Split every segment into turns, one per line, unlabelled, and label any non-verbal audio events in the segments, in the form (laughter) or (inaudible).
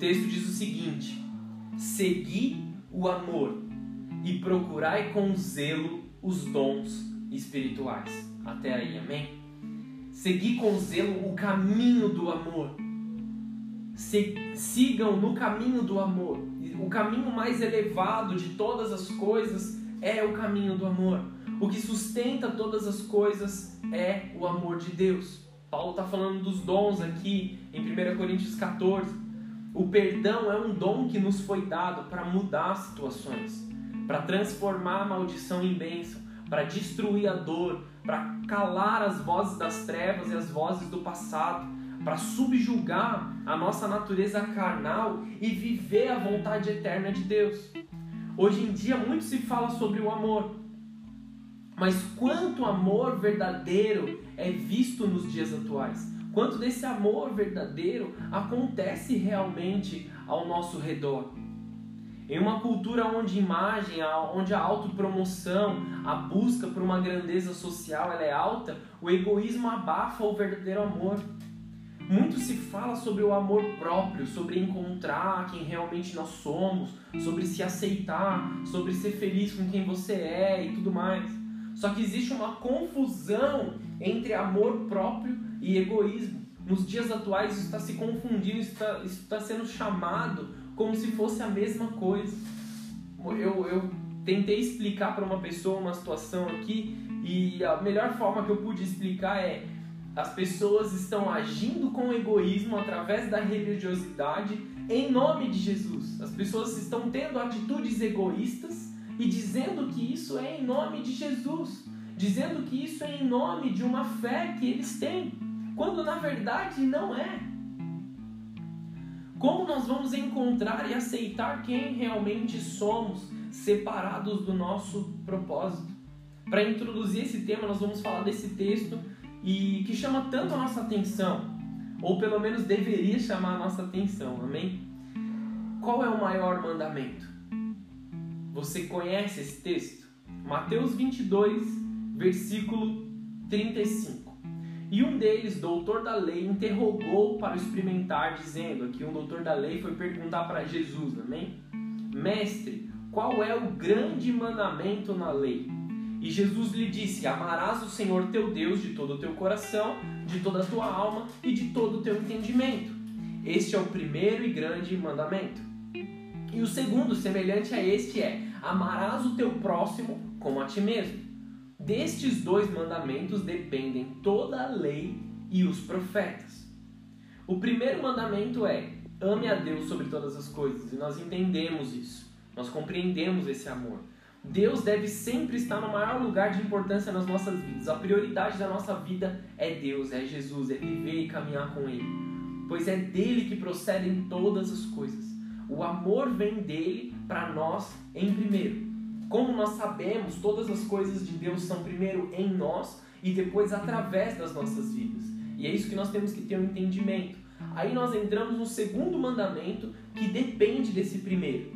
texto diz o seguinte: Segui o amor e procurai com zelo os dons espirituais. Até aí, amém? Segui com zelo o caminho do amor. Se, sigam no caminho do amor. O caminho mais elevado de todas as coisas é o caminho do amor. O que sustenta todas as coisas é o amor de Deus. Paulo está falando dos dons aqui em 1 Coríntios 14. O perdão é um dom que nos foi dado para mudar situações, para transformar a maldição em bênção, para destruir a dor, para calar as vozes das trevas e as vozes do passado, para subjugar a nossa natureza carnal e viver a vontade eterna de Deus. Hoje em dia muito se fala sobre o amor, mas quanto amor verdadeiro é visto nos dias atuais? Quanto desse amor verdadeiro acontece realmente ao nosso redor? Em uma cultura onde imagem, onde a autopromoção, a busca por uma grandeza social ela é alta, o egoísmo abafa o verdadeiro amor. Muito se fala sobre o amor próprio, sobre encontrar quem realmente nós somos, sobre se aceitar, sobre ser feliz com quem você é e tudo mais. Só que existe uma confusão entre amor próprio e egoísmo. Nos dias atuais isso está se confundindo, isso está, está sendo chamado como se fosse a mesma coisa. Eu, eu tentei explicar para uma pessoa uma situação aqui e a melhor forma que eu pude explicar é as pessoas estão agindo com egoísmo através da religiosidade em nome de Jesus. As pessoas estão tendo atitudes egoístas e dizendo que isso é em nome de Jesus, dizendo que isso é em nome de uma fé que eles têm, quando na verdade não é. Como nós vamos encontrar e aceitar quem realmente somos, separados do nosso propósito? Para introduzir esse tema, nós vamos falar desse texto e que chama tanto a nossa atenção, ou pelo menos deveria chamar a nossa atenção, amém? Qual é o maior mandamento? Você conhece esse texto? Mateus 22, versículo 35. E um deles, doutor da lei, interrogou para experimentar, dizendo: aqui um doutor da lei foi perguntar para Jesus, amém? Mestre, qual é o grande mandamento na lei? E Jesus lhe disse: Amarás o Senhor teu Deus de todo o teu coração, de toda a tua alma e de todo o teu entendimento. Este é o primeiro e grande mandamento. E o segundo, semelhante a este, é: Amarás o teu próximo como a ti mesmo. Destes dois mandamentos dependem toda a lei e os profetas. O primeiro mandamento é: ame a Deus sobre todas as coisas, e nós entendemos isso, nós compreendemos esse amor. Deus deve sempre estar no maior lugar de importância nas nossas vidas. A prioridade da nossa vida é Deus, é Jesus, é viver e caminhar com Ele. Pois é dele que procedem todas as coisas. O amor vem dele para nós em primeiro. Como nós sabemos, todas as coisas de Deus são primeiro em nós e depois através das nossas vidas. E é isso que nós temos que ter um entendimento. Aí nós entramos no segundo mandamento que depende desse primeiro.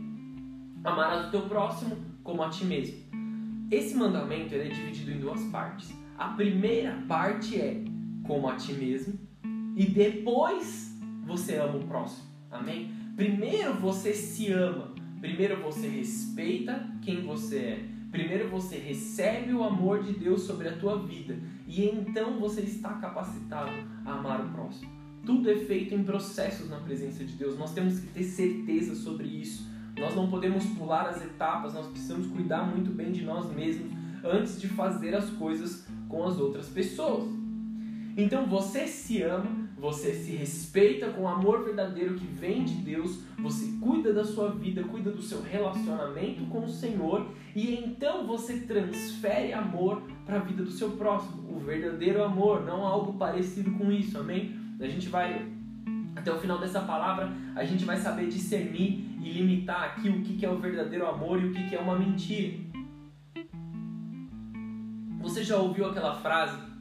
Amarás o teu próximo como a ti mesmo. Esse mandamento é dividido em duas partes. A primeira parte é como a ti mesmo e depois você ama o próximo. Amém? Primeiro você se ama Primeiro você respeita quem você é. Primeiro você recebe o amor de Deus sobre a tua vida e então você está capacitado a amar o próximo. Tudo é feito em processos na presença de Deus. Nós temos que ter certeza sobre isso. Nós não podemos pular as etapas, nós precisamos cuidar muito bem de nós mesmos antes de fazer as coisas com as outras pessoas. Então você se ama você se respeita com o amor verdadeiro que vem de Deus, você cuida da sua vida, cuida do seu relacionamento com o Senhor e então você transfere amor para a vida do seu próximo, o verdadeiro amor, não algo parecido com isso, amém? A gente vai até o final dessa palavra, a gente vai saber discernir e limitar aqui o que é o verdadeiro amor e o que é uma mentira. Você já ouviu aquela frase?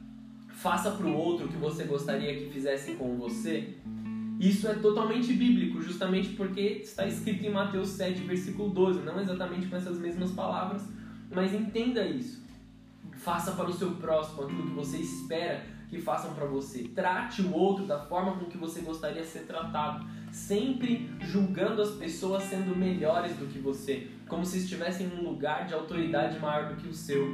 Faça para o outro o que você gostaria que fizesse com você. Isso é totalmente bíblico, justamente porque está escrito em Mateus 7, versículo 12, não exatamente com essas mesmas palavras, mas entenda isso. Faça para o seu próximo aquilo que você espera que que façam para você. Trate o outro da forma com que você gostaria de ser tratado, sempre julgando as pessoas sendo melhores do que você, como se estivessem em um lugar de autoridade maior do que o seu.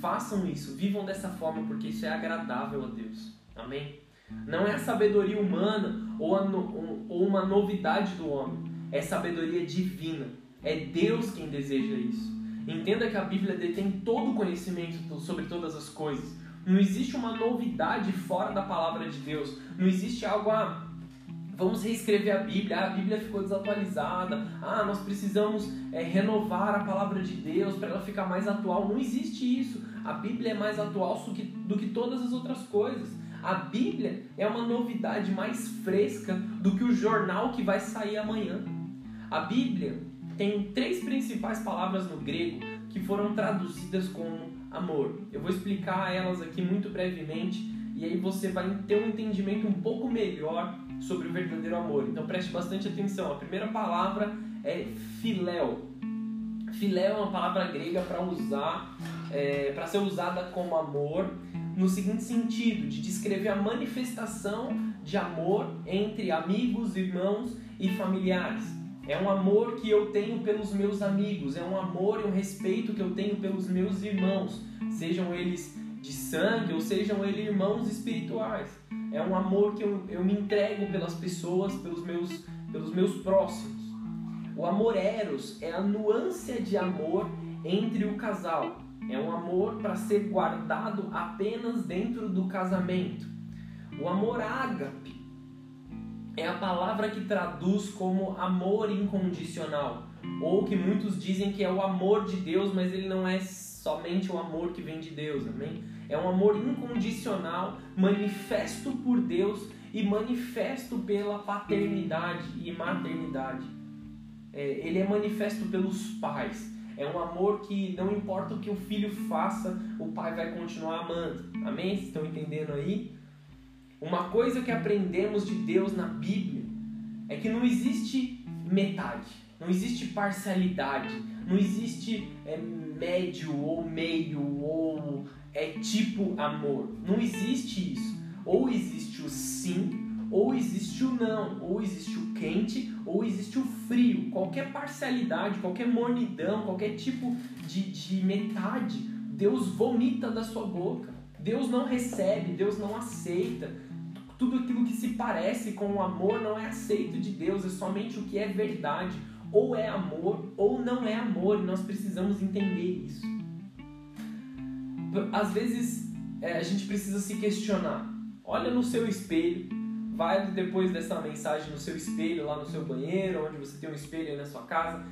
Façam isso, vivam dessa forma, porque isso é agradável a Deus. Amém? Não é a sabedoria humana ou, a, ou uma novidade do homem, é sabedoria divina. É Deus quem deseja isso. Entenda que a Bíblia detém todo o conhecimento sobre todas as coisas. Não existe uma novidade fora da palavra de Deus. Não existe algo a ah, vamos reescrever a Bíblia, ah, a Bíblia ficou desatualizada, ah, nós precisamos é, renovar a palavra de Deus para ela ficar mais atual. Não existe isso. A Bíblia é mais atual do que, todas as outras coisas. A Bíblia é uma novidade mais fresca do que o jornal que vai sair amanhã. A Bíblia tem três principais palavras no grego que foram traduzidas como amor. Eu vou explicar elas aqui muito brevemente e aí você vai ter um entendimento um pouco melhor sobre o verdadeiro amor. Então preste bastante atenção. A primeira palavra é filéu. Filéu é uma palavra grega para usar, é, para ser usada como amor no seguinte sentido, de descrever a manifestação de amor entre amigos, irmãos e familiares. É um amor que eu tenho pelos meus amigos, é um amor e um respeito que eu tenho pelos meus irmãos, sejam eles de sangue ou sejam eles irmãos espirituais. É um amor que eu, eu me entrego pelas pessoas, pelos meus, pelos meus próximos. O amor eros é a nuance de amor entre o casal. É um amor para ser guardado apenas dentro do casamento. O amor ágape é a palavra que traduz como amor incondicional, ou que muitos dizem que é o amor de Deus, mas ele não é somente o amor que vem de Deus, amém? É um amor incondicional, manifesto por Deus e manifesto pela paternidade e maternidade. É, ele é manifesto pelos pais. É um amor que não importa o que o filho faça, o pai vai continuar amando. Amém? Vocês estão entendendo aí? Uma coisa que aprendemos de Deus na Bíblia é que não existe metade, não existe parcialidade, não existe é, médio ou meio ou é tipo amor. Não existe isso. Ou existe o sim, ou existe o não, ou existe o quente, ou existe o frio. Qualquer parcialidade, qualquer mornidão, qualquer tipo de, de metade, Deus vomita da sua boca. Deus não recebe, Deus não aceita. Tudo aquilo que se parece com o amor não é aceito de Deus, é somente o que é verdade. Ou é amor ou não é amor, e nós precisamos entender isso. Às vezes é, a gente precisa se questionar. Olha no seu espelho, vai depois dessa mensagem no seu espelho, lá no seu banheiro, onde você tem um espelho aí na sua casa.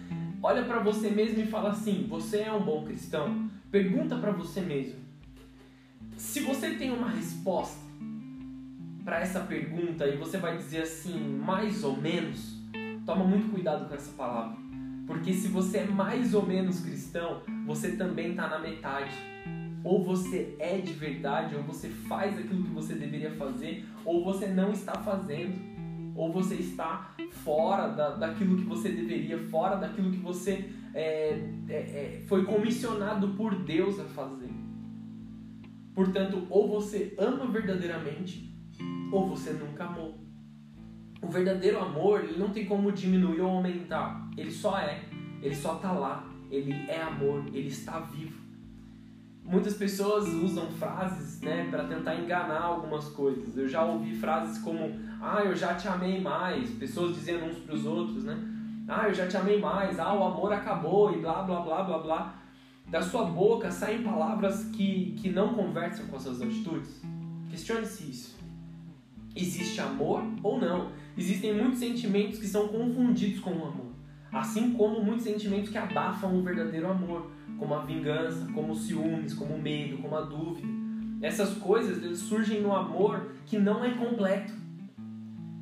Olha para você mesmo e fala assim: você é um bom cristão? Pergunta para você mesmo. Se você tem uma resposta, para essa pergunta e você vai dizer assim, mais ou menos, toma muito cuidado com essa palavra. Porque se você é mais ou menos cristão, você também está na metade. Ou você é de verdade, ou você faz aquilo que você deveria fazer, ou você não está fazendo. Ou você está fora da, daquilo que você deveria, fora daquilo que você é, é, é, foi comissionado por Deus a fazer. Portanto, ou você ama verdadeiramente, ou você nunca amou. O verdadeiro amor, ele não tem como diminuir ou aumentar. Ele só é. Ele só está lá. Ele é amor. Ele está vivo. Muitas pessoas usam frases, né, para tentar enganar algumas coisas. Eu já ouvi frases como: "Ah, eu já te amei mais". Pessoas dizendo uns para os outros, né? "Ah, eu já te amei mais". "Ah, o amor acabou" e blá blá blá blá blá. Da sua boca saem palavras que que não conversam com as suas atitudes. Questione-se isso. Existe amor ou não? Existem muitos sentimentos que são confundidos com o amor. Assim como muitos sentimentos que abafam o verdadeiro amor, como a vingança, como os ciúmes, como o medo, como a dúvida. Essas coisas eles surgem no amor que não é completo.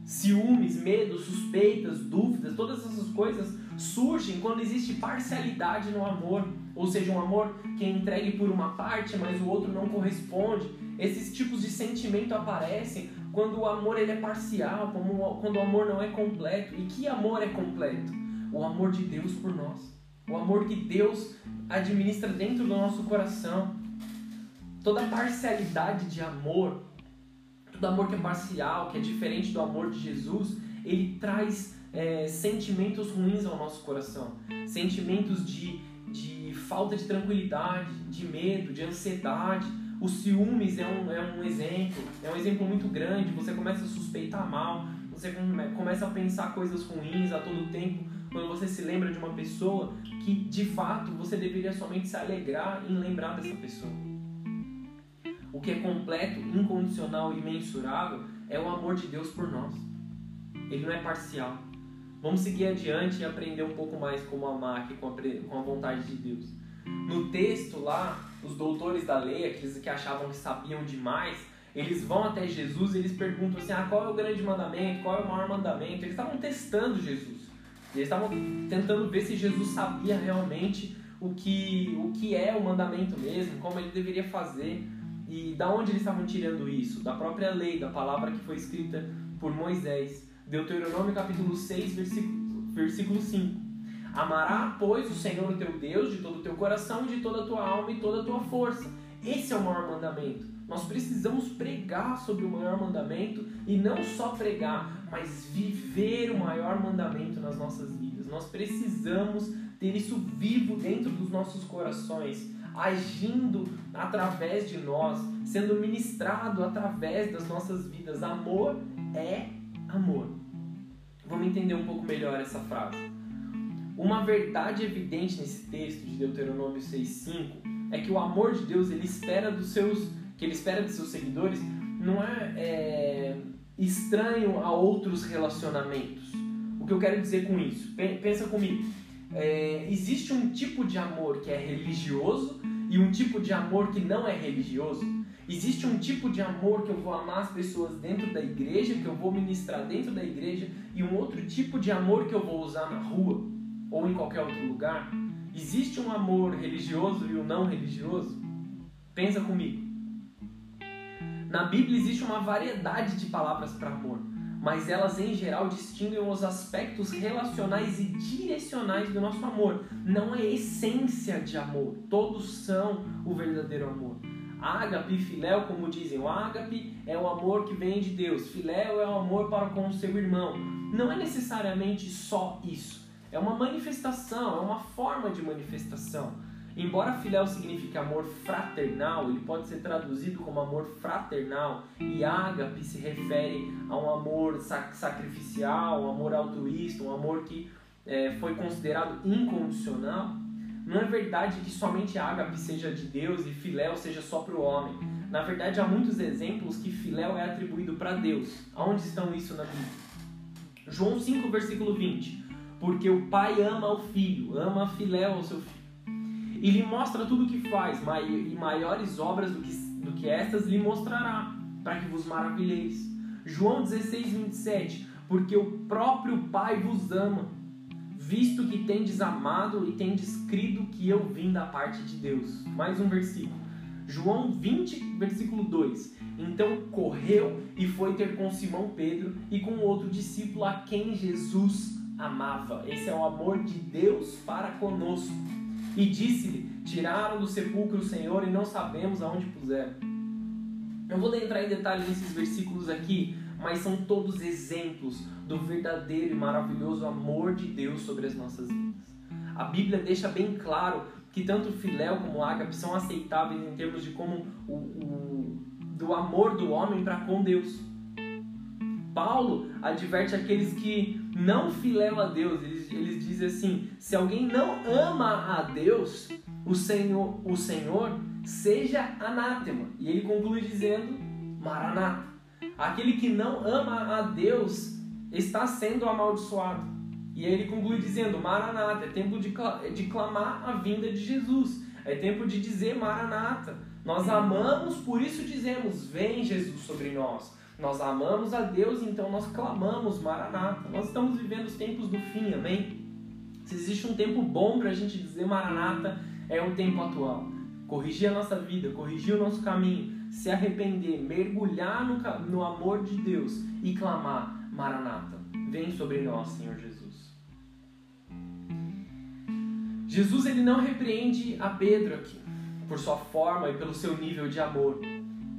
Ciúmes, medo, suspeitas, dúvidas, todas essas coisas surgem quando existe parcialidade no amor, ou seja, um amor que é entregue por uma parte, mas o outro não corresponde. Esses tipos de sentimento aparecem quando o amor ele é parcial, quando o amor não é completo. E que amor é completo? O amor de Deus por nós. O amor que Deus administra dentro do nosso coração. Toda parcialidade de amor todo amor que é parcial, que é diferente do amor de Jesus, ele traz é, sentimentos ruins ao nosso coração, sentimentos de, de falta de tranquilidade, de medo, de ansiedade. O ciúmes é um, é um exemplo, é um exemplo muito grande. Você começa a suspeitar mal, você começa a pensar coisas ruins a todo tempo quando você se lembra de uma pessoa que de fato você deveria somente se alegrar em lembrar dessa pessoa. O que é completo, incondicional e mensurável é o amor de Deus por nós. Ele não é parcial. Vamos seguir adiante e aprender um pouco mais como amar aqui com a, vontade de Deus. No texto lá, os doutores da lei, aqueles que achavam que sabiam demais, eles vão até Jesus e eles perguntam assim: ah, qual é o grande mandamento? Qual é o maior mandamento? Eles estavam testando Jesus. Eles estavam tentando ver se Jesus sabia realmente o que, o que é o mandamento mesmo, como ele deveria fazer. E da onde eles estavam tirando isso? Da própria lei, da palavra que foi escrita por Moisés. Deuteronômio capítulo 6, versículo, versículo 5. Amará, pois, o Senhor teu Deus de todo o teu coração, de toda a tua alma e toda a tua força. Esse é o maior mandamento. Nós precisamos pregar sobre o maior mandamento e não só pregar, mas viver o maior mandamento nas nossas vidas. Nós precisamos ter isso vivo dentro dos nossos corações, agindo através de nós, sendo ministrado através das nossas vidas. Amor é amor. Vamos entender um pouco melhor essa frase. Uma verdade evidente nesse texto de Deuteronômio 6:5 é que o amor de Deus ele espera dos seus que ele espera de seus seguidores não é, é estranho a outros relacionamentos. O que eu quero dizer com isso? Pensa comigo. É, existe um tipo de amor que é religioso e um tipo de amor que não é religioso. Existe um tipo de amor que eu vou amar as pessoas dentro da igreja, que eu vou ministrar dentro da igreja, e um outro tipo de amor que eu vou usar na rua ou em qualquer outro lugar. Existe um amor religioso e um não religioso? Pensa comigo. Na Bíblia existe uma variedade de palavras para amor, mas elas em geral distinguem os aspectos relacionais e direcionais do nosso amor, não a essência de amor. Todos são o verdadeiro amor. Ágape e filéu, como dizem, o ágape é o amor que vem de Deus, filéu é o amor para com o seu irmão. Não é necessariamente só isso. É uma manifestação, é uma forma de manifestação. Embora filéu signifique amor fraternal, ele pode ser traduzido como amor fraternal, e ágape se refere a um amor sacrificial, um amor altruísta, um amor que é, foi considerado incondicional. Não é verdade que somente ágape seja de Deus e filéu seja só para o homem. Na verdade, há muitos exemplos que filéu é atribuído para Deus. Aonde estão isso na Bíblia? João 5, versículo 20. Porque o pai ama o filho, ama filéu ao seu filho e lhe mostra tudo o que faz, e maiores obras do que, do que estas lhe mostrará, para que vos maravilheis. João 16, 27. Porque o próprio Pai vos ama, visto que tendes amado e tendes crido que eu vim da parte de Deus. Mais um versículo. João 20, versículo 2. Então correu e foi ter com Simão Pedro e com outro discípulo a quem Jesus amava. Esse é o amor de Deus para conosco. E disse-lhe: Tiraram do sepulcro o Senhor e não sabemos aonde puseram. Eu vou entrar em detalhes nesses versículos aqui, mas são todos exemplos do verdadeiro e maravilhoso amor de Deus sobre as nossas vidas. A Bíblia deixa bem claro que tanto Filéu como Ágape são aceitáveis em termos de como o, o do amor do homem para com Deus. Paulo adverte aqueles que não filéu a Deus. Eles dizem assim: se alguém não ama a Deus, o Senhor, o Senhor seja anátema. E ele conclui dizendo: Maranata. Aquele que não ama a Deus está sendo amaldiçoado. E aí ele conclui dizendo: Maranata, é tempo de, de clamar a vinda de Jesus. É tempo de dizer Maranata. Nós amamos, por isso dizemos: Vem Jesus sobre nós. Nós amamos a Deus, então nós clamamos Maranata. Nós estamos vivendo os tempos do fim, amém? Se existe um tempo bom para a gente dizer Maranata, é o tempo atual. Corrigir a nossa vida, corrigir o nosso caminho, se arrepender, mergulhar no, no amor de Deus e clamar Maranata. Vem sobre nós, Senhor Jesus. Jesus ele não repreende a Pedro aqui por sua forma e pelo seu nível de amor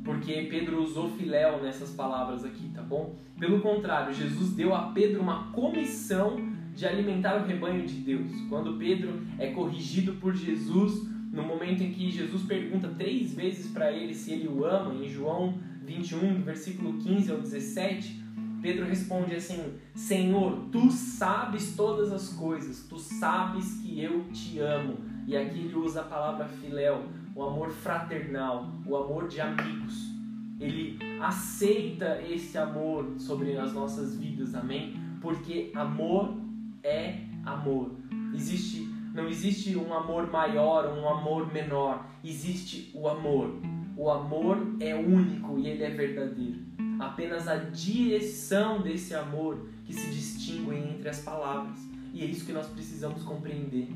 porque Pedro usou filéu nessas palavras aqui, tá bom? Pelo contrário, Jesus deu a Pedro uma comissão de alimentar o rebanho de Deus. Quando Pedro é corrigido por Jesus, no momento em que Jesus pergunta três vezes para ele se ele o ama, em João 21, versículo 15 ao 17, Pedro responde assim: Senhor, tu sabes todas as coisas, tu sabes que eu te amo. E aqui ele usa a palavra filéu, o amor fraternal, o amor de amigos. Ele aceita esse amor sobre as nossas vidas, amém? Porque amor é amor. Existe, não existe um amor maior, um amor menor. Existe o amor. O amor é único e ele é verdadeiro. Apenas a direção desse amor que se distingue entre as palavras. E é isso que nós precisamos compreender.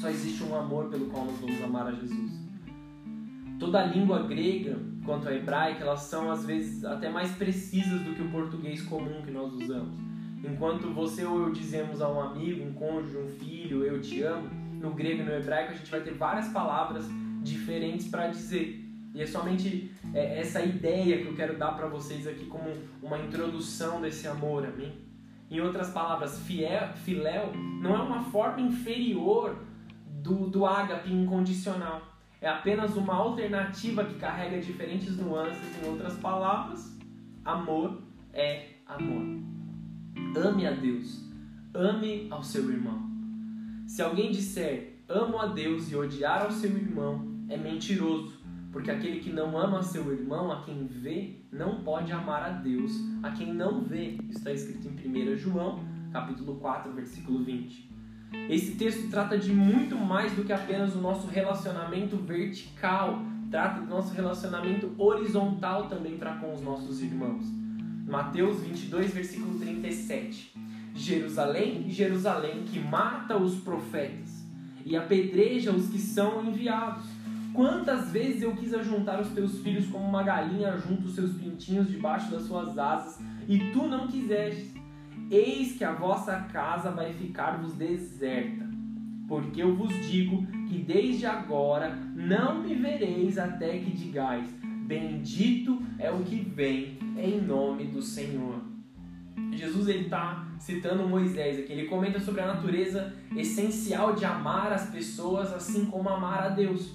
Só existe um amor pelo qual nós vamos amar a Jesus. Toda a língua grega quanto a hebraica, elas são às vezes até mais precisas do que o português comum que nós usamos. Enquanto você ou eu dizemos a um amigo, um cônjuge, um filho, eu te amo, no grego e no hebraico a gente vai ter várias palavras diferentes para dizer. E é somente é, essa ideia que eu quero dar para vocês aqui como uma introdução desse amor, amém? Em outras palavras, fiel, filéu não é uma forma inferior do, do ágape incondicional é apenas uma alternativa que carrega diferentes nuances. Em outras palavras, amor é amor. Ame a Deus, ame ao seu irmão. Se alguém disser amo a Deus e odiar ao seu irmão, é mentiroso, porque aquele que não ama seu irmão, a quem vê, não pode amar a Deus, a quem não vê. Está escrito em 1 João, capítulo 4, versículo 20. Esse texto trata de muito mais do que apenas o nosso relacionamento vertical, trata do nosso relacionamento horizontal também para com os nossos irmãos. Mateus 22, versículo 37. Jerusalém, Jerusalém, que mata os profetas e apedreja os que são enviados. Quantas vezes eu quis ajuntar os teus filhos como uma galinha junta os seus pintinhos debaixo das suas asas, e tu não quiseste. Eis que a vossa casa vai ficar-vos deserta. Porque eu vos digo que desde agora não me vereis até que digais: Bendito é o que vem em nome do Senhor. Jesus ele está citando Moisés aqui. Ele comenta sobre a natureza essencial de amar as pessoas assim como amar a Deus.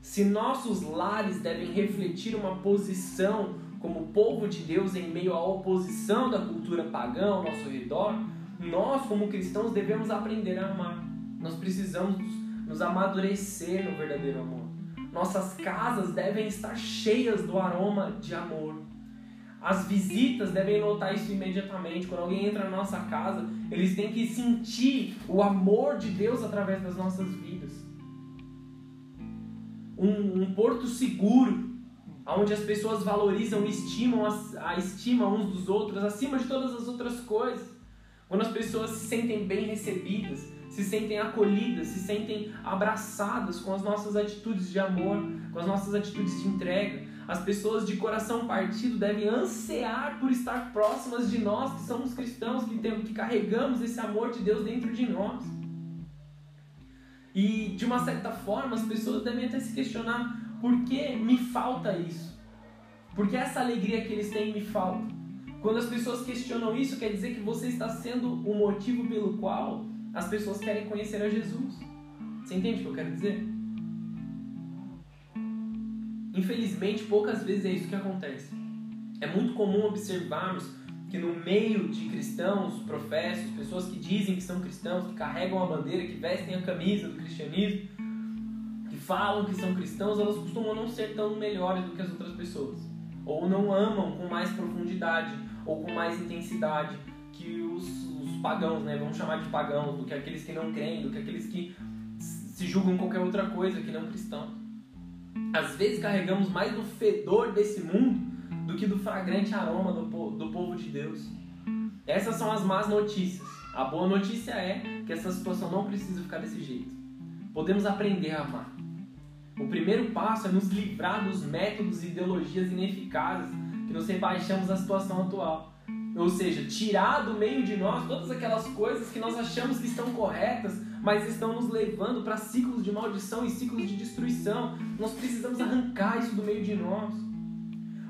Se nossos lares devem refletir uma posição como povo de Deus em meio à oposição da cultura pagã ao nosso redor, nós, como cristãos, devemos aprender a amar. Nós precisamos nos amadurecer no verdadeiro amor. Nossas casas devem estar cheias do aroma de amor. As visitas devem notar isso imediatamente. Quando alguém entra na nossa casa, eles têm que sentir o amor de Deus através das nossas vidas. Um, um porto seguro onde as pessoas valorizam e estimam a, a estima uns dos outros acima de todas as outras coisas. Quando as pessoas se sentem bem recebidas, se sentem acolhidas, se sentem abraçadas com as nossas atitudes de amor, com as nossas atitudes de entrega. As pessoas de coração partido devem ansiar por estar próximas de nós, que somos cristãos, que, temos, que carregamos esse amor de Deus dentro de nós. E de uma certa forma, as pessoas devem até se questionar por que me falta isso? Porque essa alegria que eles têm me falta. Quando as pessoas questionam isso, quer dizer que você está sendo o motivo pelo qual as pessoas querem conhecer a Jesus. Você entende o que eu quero dizer? Infelizmente, poucas vezes é isso que acontece. É muito comum observarmos que no meio de cristãos, professos, pessoas que dizem que são cristãos, que carregam a bandeira, que vestem a camisa do cristianismo, falam que são cristãos, elas costumam não ser tão melhores do que as outras pessoas. Ou não amam com mais profundidade, ou com mais intensidade que os, os pagãos, né? Vamos chamar de pagãos, do que aqueles que não creem, do que aqueles que se julgam qualquer outra coisa que não cristão. Às vezes carregamos mais do fedor desse mundo do que do fragrante aroma do, do povo de Deus. Essas são as más notícias. A boa notícia é que essa situação não precisa ficar desse jeito. Podemos aprender a amar. O primeiro passo é nos livrar dos métodos e ideologias ineficazes que nos rebaixamos à situação atual. Ou seja, tirar do meio de nós todas aquelas coisas que nós achamos que estão corretas, mas estão nos levando para ciclos de maldição e ciclos de destruição. Nós precisamos arrancar isso do meio de nós.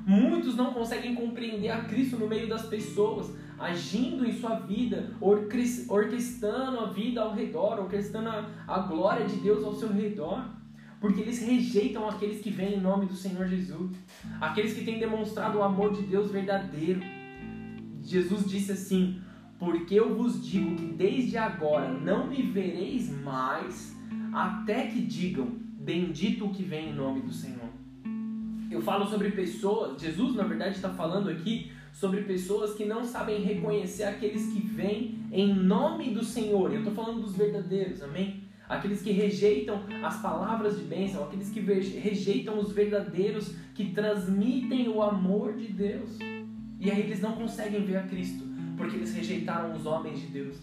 Muitos não conseguem compreender a Cristo no meio das pessoas, agindo em sua vida, orquestrando a vida ao redor, orquestrando a glória de Deus ao seu redor. Porque eles rejeitam aqueles que vêm em nome do Senhor Jesus, aqueles que têm demonstrado o amor de Deus verdadeiro. Jesus disse assim: Porque eu vos digo que desde agora não me vereis mais, até que digam: Bendito o que vem em nome do Senhor. Eu falo sobre pessoas, Jesus na verdade está falando aqui sobre pessoas que não sabem reconhecer aqueles que vêm em nome do Senhor. Eu estou falando dos verdadeiros, amém? Aqueles que rejeitam as palavras de bênção, aqueles que rejeitam os verdadeiros que transmitem o amor de Deus. E aí eles não conseguem ver a Cristo, porque eles rejeitaram os homens de Deus.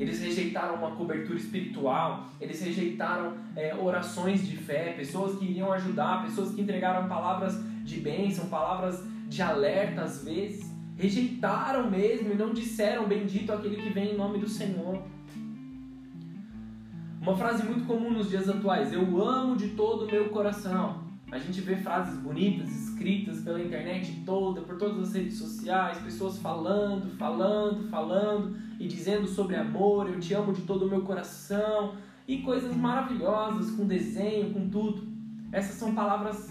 Eles rejeitaram uma cobertura espiritual, eles rejeitaram é, orações de fé, pessoas que iriam ajudar, pessoas que entregaram palavras de bênção, palavras de alerta às vezes. Rejeitaram mesmo e não disseram bendito aquele que vem em nome do Senhor. Uma frase muito comum nos dias atuais: Eu amo de todo o meu coração. A gente vê frases bonitas escritas pela internet toda, por todas as redes sociais, pessoas falando, falando, falando e dizendo sobre amor, eu te amo de todo o meu coração e coisas maravilhosas com desenho, com tudo. Essas são palavras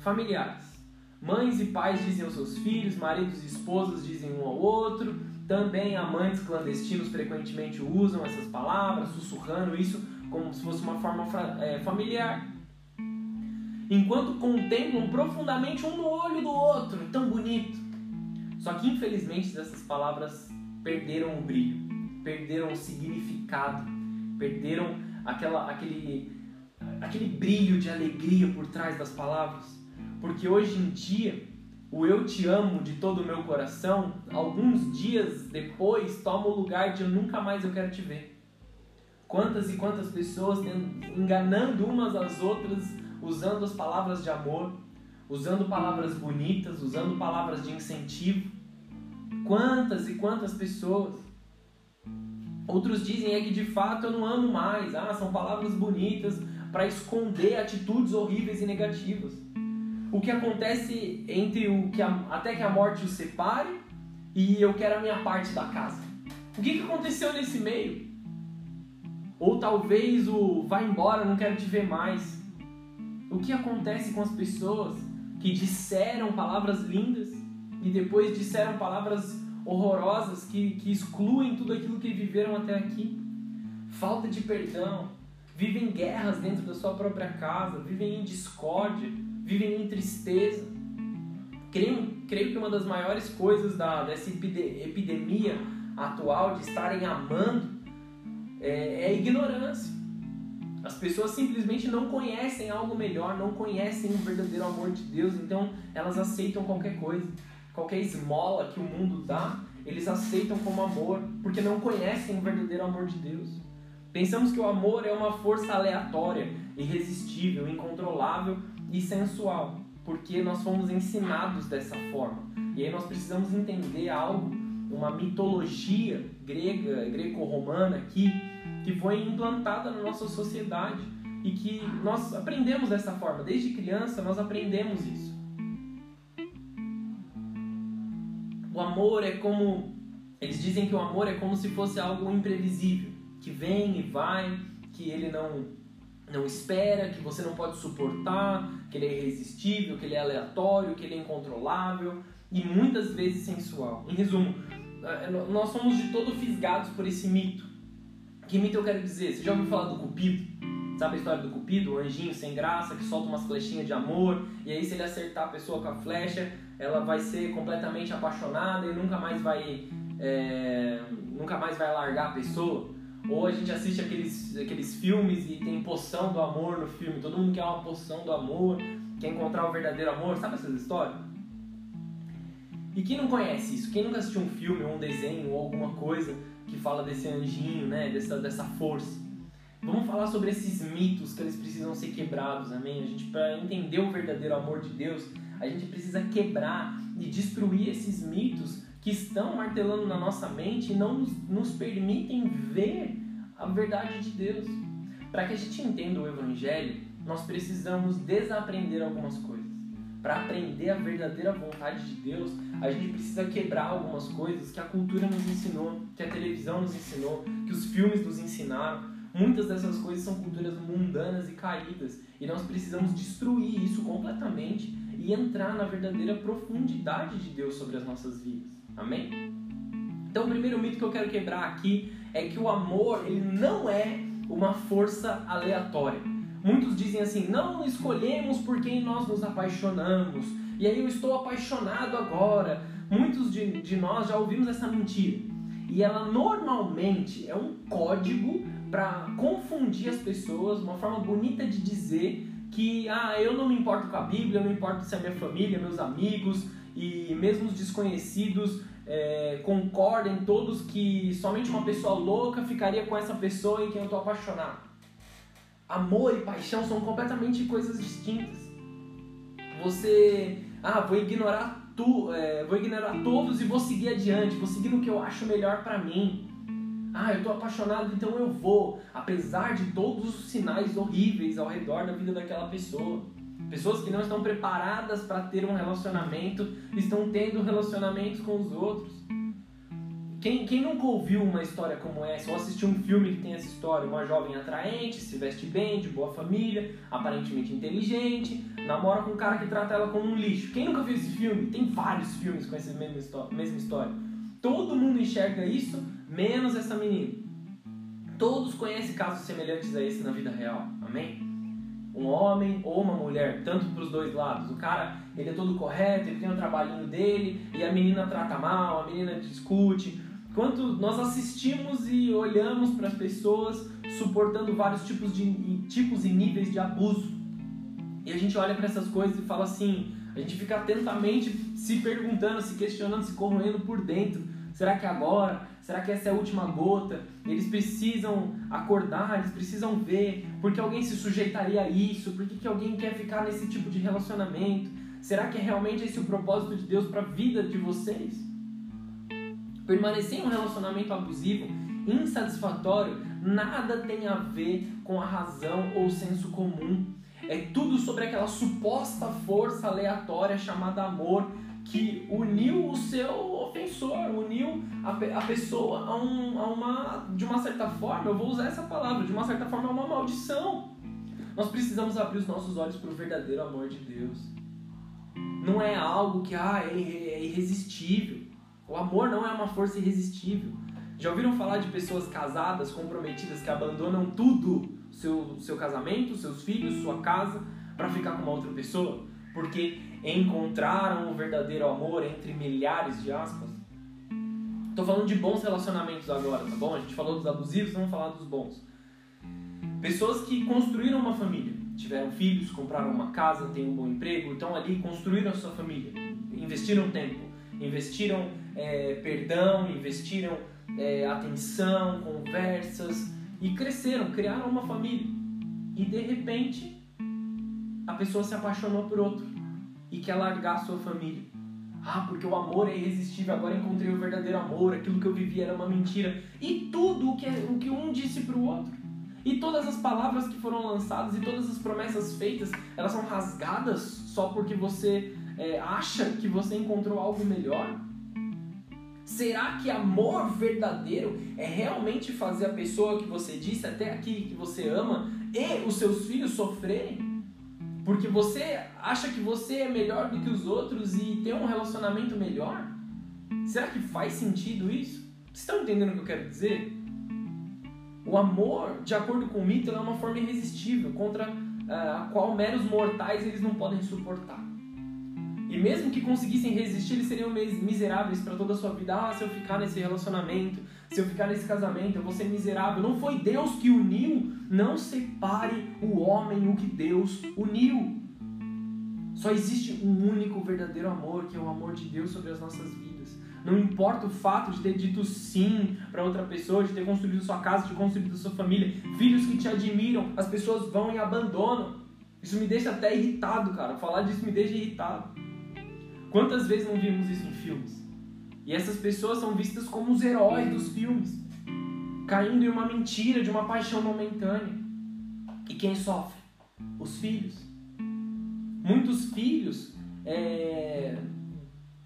familiares. Mães e pais dizem aos seus filhos, maridos e esposas dizem um ao outro, também amantes clandestinos frequentemente usam essas palavras, sussurrando isso como se fosse uma forma é, familiar enquanto contemplam profundamente um no olho do outro, tão bonito. Só que infelizmente essas palavras perderam o brilho, perderam o significado, perderam aquela, aquele, aquele brilho de alegria por trás das palavras. Porque hoje em dia, o eu te amo de todo o meu coração, alguns dias depois, toma o lugar de eu nunca mais eu quero te ver. Quantas e quantas pessoas enganando umas às outras usando as palavras de amor, usando palavras bonitas, usando palavras de incentivo. Quantas e quantas pessoas. Outros dizem é que de fato eu não amo mais. Ah, são palavras bonitas para esconder atitudes horríveis e negativas. O que acontece entre o que a, até que a morte os separe e eu quero a minha parte da casa. O que, que aconteceu nesse meio? Ou talvez o vai embora, não quero te ver mais. O que acontece com as pessoas que disseram palavras lindas e depois disseram palavras horrorosas que, que excluem tudo aquilo que viveram até aqui? Falta de perdão, vivem guerras dentro da sua própria casa, vivem em discórdia, vivem em tristeza. Creio, creio que uma das maiores coisas da, dessa epidemia atual de estarem amando é, é ignorância. As pessoas simplesmente não conhecem algo melhor, não conhecem o verdadeiro amor de Deus, então elas aceitam qualquer coisa, qualquer esmola que o mundo dá, eles aceitam como amor, porque não conhecem o verdadeiro amor de Deus. Pensamos que o amor é uma força aleatória, irresistível, incontrolável e sensual, porque nós fomos ensinados dessa forma. E aí nós precisamos entender algo, uma mitologia grega, greco-romana aqui, que foi implantada na nossa sociedade e que nós aprendemos dessa forma. Desde criança nós aprendemos isso. O amor é como. Eles dizem que o amor é como se fosse algo imprevisível, que vem e vai, que ele não, não espera, que você não pode suportar, que ele é irresistível, que ele é aleatório, que ele é incontrolável e muitas vezes sensual. Em resumo, eh, nós somos de todo fisgados por esse mito que mito eu quero dizer? Você já ouviu falar do Cupido? Sabe a história do Cupido? O anjinho sem graça que solta umas flechinhas de amor e aí se ele acertar a pessoa com a flecha, ela vai ser completamente apaixonada e nunca mais vai é, nunca mais vai largar a pessoa. Ou a gente assiste aqueles, aqueles filmes e tem poção do amor no filme, todo mundo quer uma poção do amor, quer encontrar o verdadeiro amor, sabe essas histórias? E quem não conhece isso? Quem nunca assistiu um filme, ou um desenho, ou alguma coisa que fala desse anjinho, né? Dessa, dessa força. Vamos falar sobre esses mitos que eles precisam ser quebrados, amém? A gente, para entender o verdadeiro amor de Deus, a gente precisa quebrar e destruir esses mitos que estão martelando na nossa mente e não nos, permitem ver a verdade de Deus. Para que a gente entenda o Evangelho, nós precisamos desaprender algumas coisas. para aprender a verdadeira vontade de Deus, a gente precisa quebrar algumas coisas que a cultura nos ensinou, que a televisão nos ensinou, que os filmes nos ensinaram. Muitas dessas coisas são culturas mundanas e caídas, e nós precisamos destruir isso completamente e entrar na verdadeira profundidade de Deus sobre as nossas vidas. Amém? Então, o primeiro mito que eu quero quebrar aqui é que o amor ele não é uma força aleatória. Muitos dizem assim: não escolhemos por quem nós nos apaixonamos, e aí eu estou apaixonado agora. Muitos de, de nós já ouvimos essa mentira. E ela normalmente é um código para confundir as pessoas, uma forma bonita de dizer que ah, eu não me importo com a Bíblia, eu não importo se é minha família, meus amigos e mesmo os desconhecidos é, concordem todos que somente uma pessoa louca ficaria com essa pessoa em quem eu estou apaixonado. Amor e paixão são completamente coisas distintas. Você, ah, vou ignorar tu, é, vou ignorar todos e vou seguir adiante, vou seguir no que eu acho melhor para mim. Ah, eu estou apaixonado, então eu vou, apesar de todos os sinais horríveis ao redor da vida daquela pessoa. Pessoas que não estão preparadas para ter um relacionamento estão tendo relacionamentos com os outros. Quem, quem nunca ouviu uma história como essa, ou assistiu um filme que tem essa história, uma jovem atraente, se veste bem, de boa família, aparentemente inteligente, namora com um cara que trata ela como um lixo. Quem nunca viu esse filme? Tem vários filmes com essa mesma história. Todo mundo enxerga isso, menos essa menina. Todos conhecem casos semelhantes a esse na vida real. Amém? Um homem ou uma mulher, tanto para os dois lados. O cara, ele é todo correto, ele tem o trabalhinho dele, e a menina trata mal, a menina discute. Quanto nós assistimos e olhamos para as pessoas suportando vários tipos, de, tipos e níveis de abuso. E a gente olha para essas coisas e fala assim, a gente fica atentamente se perguntando, se questionando, se corroendo por dentro. Será que é agora? Será que essa é a última gota? Eles precisam acordar, eles precisam ver. Por que alguém se sujeitaria a isso? Por que, que alguém quer ficar nesse tipo de relacionamento? Será que é realmente esse o propósito de Deus para a vida de vocês? Permanecer em um relacionamento abusivo, insatisfatório, nada tem a ver com a razão ou o senso comum. É tudo sobre aquela suposta força aleatória chamada amor que uniu o seu ofensor, uniu a, a pessoa a, um, a uma, de uma certa forma, eu vou usar essa palavra, de uma certa forma, a uma maldição. Nós precisamos abrir os nossos olhos para o verdadeiro amor de Deus. Não é algo que ah, é, é irresistível. O amor não é uma força irresistível. Já ouviram falar de pessoas casadas, comprometidas, que abandonam tudo, seu, seu casamento, seus filhos, sua casa, para ficar com uma outra pessoa? Porque encontraram o verdadeiro amor entre milhares de aspas. Estou falando de bons relacionamentos agora, tá bom? A gente falou dos abusivos, vamos falar dos bons. Pessoas que construíram uma família, tiveram filhos, compraram uma casa, têm um bom emprego, estão ali, construíram a sua família, investiram tempo, investiram é, perdão, investiram é, atenção, conversas e cresceram, criaram uma família. E de repente a pessoa se apaixonou por outro e quer largar a sua família. Ah, porque o amor é irresistível, agora encontrei o verdadeiro amor, aquilo que eu vivia era uma mentira. E tudo o que, o que um disse para o outro. E todas as palavras que foram lançadas e todas as promessas feitas, elas são rasgadas só porque você é, acha que você encontrou algo melhor? Será que amor verdadeiro é realmente fazer a pessoa que você disse até aqui que você ama e os seus filhos sofrerem? Porque você acha que você é melhor do que os outros e tem um relacionamento melhor? Será que faz sentido isso? Vocês estão entendendo o que eu quero dizer? O amor, de acordo com o mito, é uma forma irresistível contra ah, a qual meros mortais eles não podem suportar. E mesmo que conseguissem resistir, eles seriam miseráveis para toda a sua vida. Ah, se eu ficar nesse relacionamento, se eu ficar nesse casamento, eu vou ser miserável. Não foi Deus que uniu. Não separe o homem o que Deus uniu. Só existe um único verdadeiro amor, que é o amor de Deus sobre as nossas vidas. Não importa o fato de ter dito sim para outra pessoa, de ter construído sua casa, de ter construído sua família, filhos que te admiram, as pessoas vão e abandonam. Isso me deixa até irritado, cara. Falar disso me deixa irritado. Quantas vezes não vimos isso em filmes? E essas pessoas são vistas como os heróis dos filmes, caindo em uma mentira de uma paixão momentânea. E quem sofre? Os filhos. Muitos filhos é,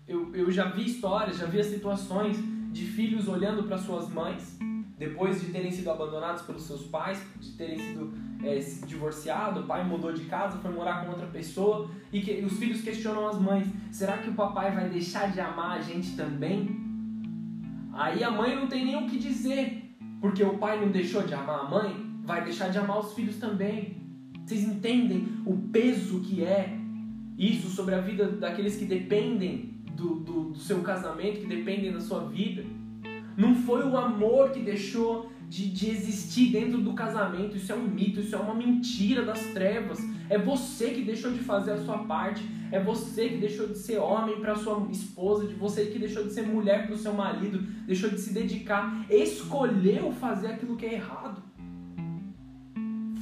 eu, eu já vi histórias, já vi situações de filhos olhando para suas mães depois de terem sido abandonados pelos seus pais, de terem sido é, o pai mudou de casa, foi morar com outra pessoa e que os filhos questionam as mães: será que o papai vai deixar de amar a gente também? Aí a mãe não tem nem o que dizer, porque o pai não deixou de amar a mãe, vai deixar de amar os filhos também. Vocês entendem o peso que é isso sobre a vida daqueles que dependem do, do, do seu casamento, que dependem da sua vida? Não foi o amor que deixou de, de existir dentro do casamento. Isso é um mito, isso é uma mentira das trevas. É você que deixou de fazer a sua parte. É você que deixou de ser homem para sua esposa, de você que deixou de ser mulher para o seu marido, deixou de se dedicar, escolheu fazer aquilo que é errado.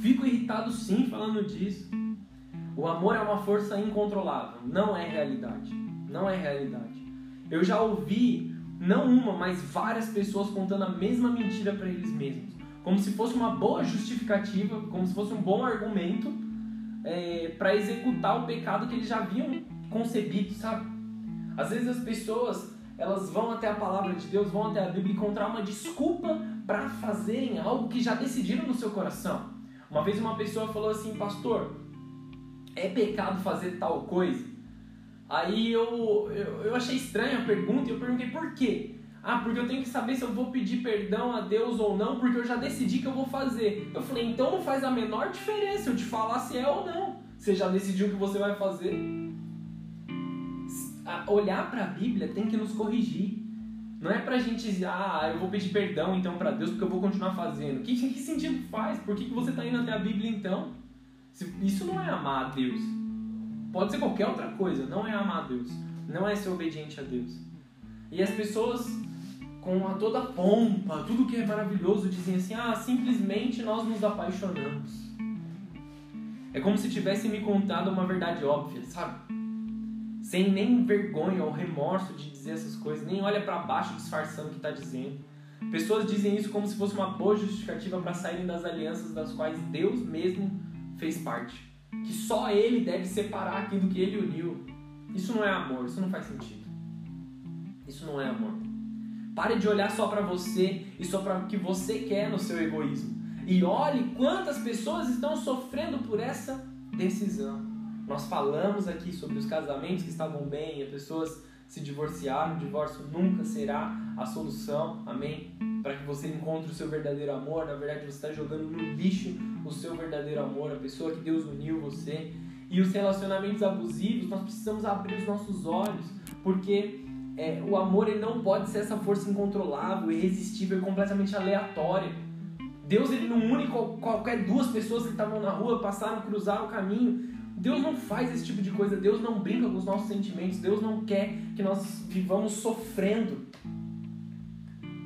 Fico irritado sim falando disso. O amor é uma força incontrolável, não é realidade. Não é realidade. Eu já ouvi não uma, mas várias pessoas contando a mesma mentira para eles mesmos. Como se fosse uma boa justificativa, como se fosse um bom argumento é, para executar o pecado que eles já haviam concebido, sabe? Às vezes as pessoas elas vão até a palavra de Deus, vão até a Bíblia encontrar uma desculpa para fazerem algo que já decidiram no seu coração. Uma vez uma pessoa falou assim, pastor, é pecado fazer tal coisa? Aí eu, eu, eu achei estranha a pergunta e eu perguntei por quê? Ah, porque eu tenho que saber se eu vou pedir perdão a Deus ou não, porque eu já decidi que eu vou fazer. Eu falei, então não faz a menor diferença eu te falar se é ou não. Você já decidiu o que você vai fazer. Olhar para a Bíblia tem que nos corrigir. Não é pra gente dizer, ah, eu vou pedir perdão então para Deus porque eu vou continuar fazendo. Que, que sentido faz? Por que, que você está indo até a Bíblia então? Isso não é amar a Deus. Pode ser qualquer outra coisa, não é amar a Deus, não é ser obediente a Deus. E as pessoas, com a toda a pompa, tudo que é maravilhoso, dizem assim: ah, simplesmente nós nos apaixonamos. É como se tivesse me contado uma verdade óbvia, sabe? Sem nem vergonha ou remorso de dizer essas coisas, nem olha para baixo disfarçando o que está dizendo. Pessoas dizem isso como se fosse uma boa justificativa para saírem das alianças das quais Deus mesmo fez parte que só ele deve separar aquilo que ele uniu. Isso não é amor, isso não faz sentido. Isso não é amor. Pare de olhar só para você e só para o que você quer no seu egoísmo. E olhe quantas pessoas estão sofrendo por essa decisão. Nós falamos aqui sobre os casamentos que estavam bem, as pessoas se divorciaram. O divórcio nunca será a solução. Amém? para que você encontre o seu verdadeiro amor. Na verdade, você está jogando no lixo o seu verdadeiro amor, a pessoa que Deus uniu você. E os relacionamentos abusivos, nós precisamos abrir os nossos olhos, porque é, o amor ele não pode ser essa força incontrolável, irresistível completamente aleatória. Deus ele não une qualquer duas pessoas que estavam na rua, passaram, cruzaram o caminho. Deus não faz esse tipo de coisa, Deus não brinca com os nossos sentimentos, Deus não quer que nós vivamos sofrendo.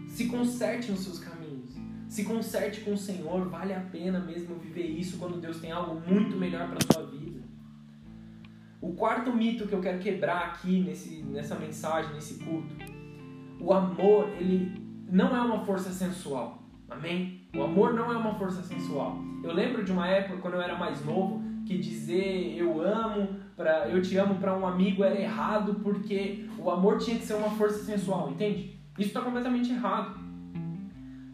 Se conserte nos seus caminhos. Se conserte com o Senhor. Vale a pena mesmo viver isso quando Deus tem algo muito melhor para sua vida. O quarto mito que eu quero quebrar aqui nesse, nessa mensagem, nesse culto. O amor, ele não é uma força sensual. Amém? O amor não é uma força sensual. Eu lembro de uma época quando eu era mais novo que dizer eu amo para eu te amo para um amigo era errado porque o amor tinha que ser uma força sensual, entende? Isso está completamente errado.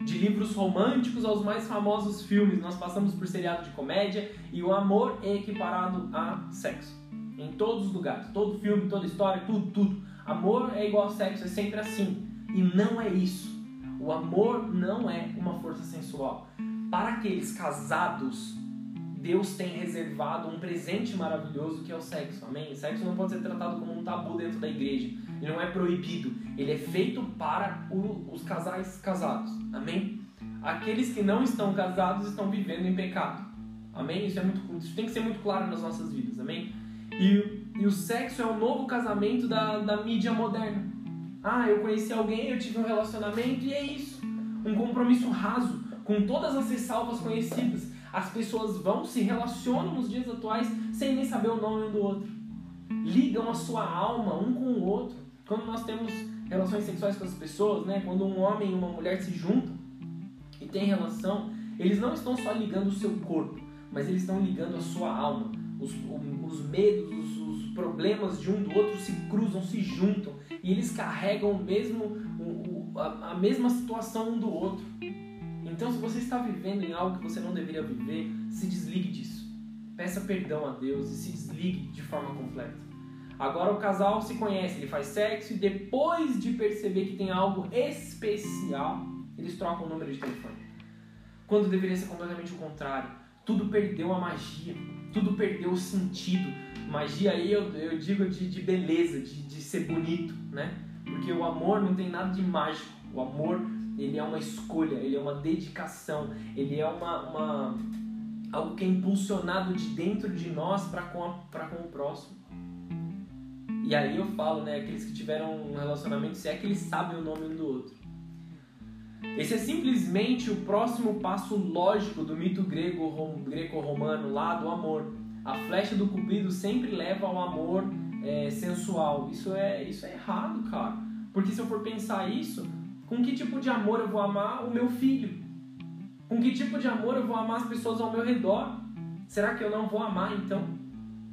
De livros românticos aos mais famosos filmes, nós passamos por seriado de comédia e o amor é equiparado a sexo. Em todos os lugares, todo filme, toda história, tudo, tudo. Amor é igual a sexo, é sempre assim. E não é isso. O amor não é uma força sensual. Para aqueles casados, Deus tem reservado um presente maravilhoso que é o sexo. Amém? O sexo não pode ser tratado como um tabu dentro da igreja. Ele não é proibido. Ele é feito para o, os casais casados. Amém? Aqueles que não estão casados estão vivendo em pecado. Amém? Isso, é muito, isso tem que ser muito claro nas nossas vidas. Amém? E, e o sexo é o novo casamento da, da mídia moderna. Ah, eu conheci alguém, eu tive um relacionamento e é isso. Um compromisso raso, com todas as ressalvas conhecidas as pessoas vão, se relacionam nos dias atuais sem nem saber o nome um do outro. Ligam a sua alma um com o outro. Quando nós temos relações sexuais com as pessoas, né? quando um homem e uma mulher se juntam e têm relação, eles não estão só ligando o seu corpo, mas eles estão ligando a sua alma, os, os medos, os, problemas de um do outro se cruzam, se juntam e eles carregam o mesmo, o, a, a mesma situação um do outro. Então, se você está vivendo em algo que você não deveria viver, se desligue disso. Peça perdão a Deus e se desligue de forma completa. Agora o casal se conhece, ele faz sexo e depois de perceber que tem algo especial, eles trocam o número de telefone. Quando deveria ser completamente o contrário. Tudo perdeu a magia, tudo perdeu o sentido. Magia aí eu, eu digo de, de beleza, de, de ser bonito, né? Porque o amor não tem nada de mágico. O amor, ele é uma escolha, ele é uma dedicação, ele é uma, uma algo que é impulsionado de dentro de nós para com, com o próximo. E aí eu falo, né, aqueles que tiveram um relacionamento, se é que eles sabem o nome um do outro. Esse é simplesmente o próximo passo lógico do mito greco-romano lá do amor. A flecha do cupido sempre leva ao amor é, sensual. Isso é, isso é errado, cara. Porque se eu for pensar isso, com que tipo de amor eu vou amar o meu filho? Com que tipo de amor eu vou amar as pessoas ao meu redor? Será que eu não vou amar então?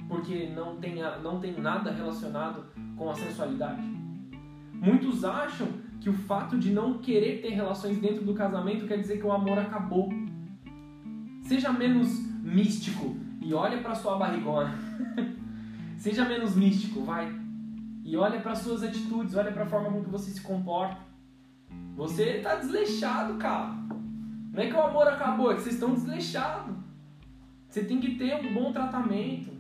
Porque não tem, não tem nada relacionado com a sensualidade. Muitos acham que o fato de não querer ter relações dentro do casamento quer dizer que o amor acabou. Seja menos místico e olha para sua barrigona. (laughs) Seja menos místico, vai. E olha para suas atitudes, olha para a forma como você se comporta. Você está desleixado, cara. Não é que o amor acabou, é que vocês estão desleixados. Você tem que ter um bom tratamento.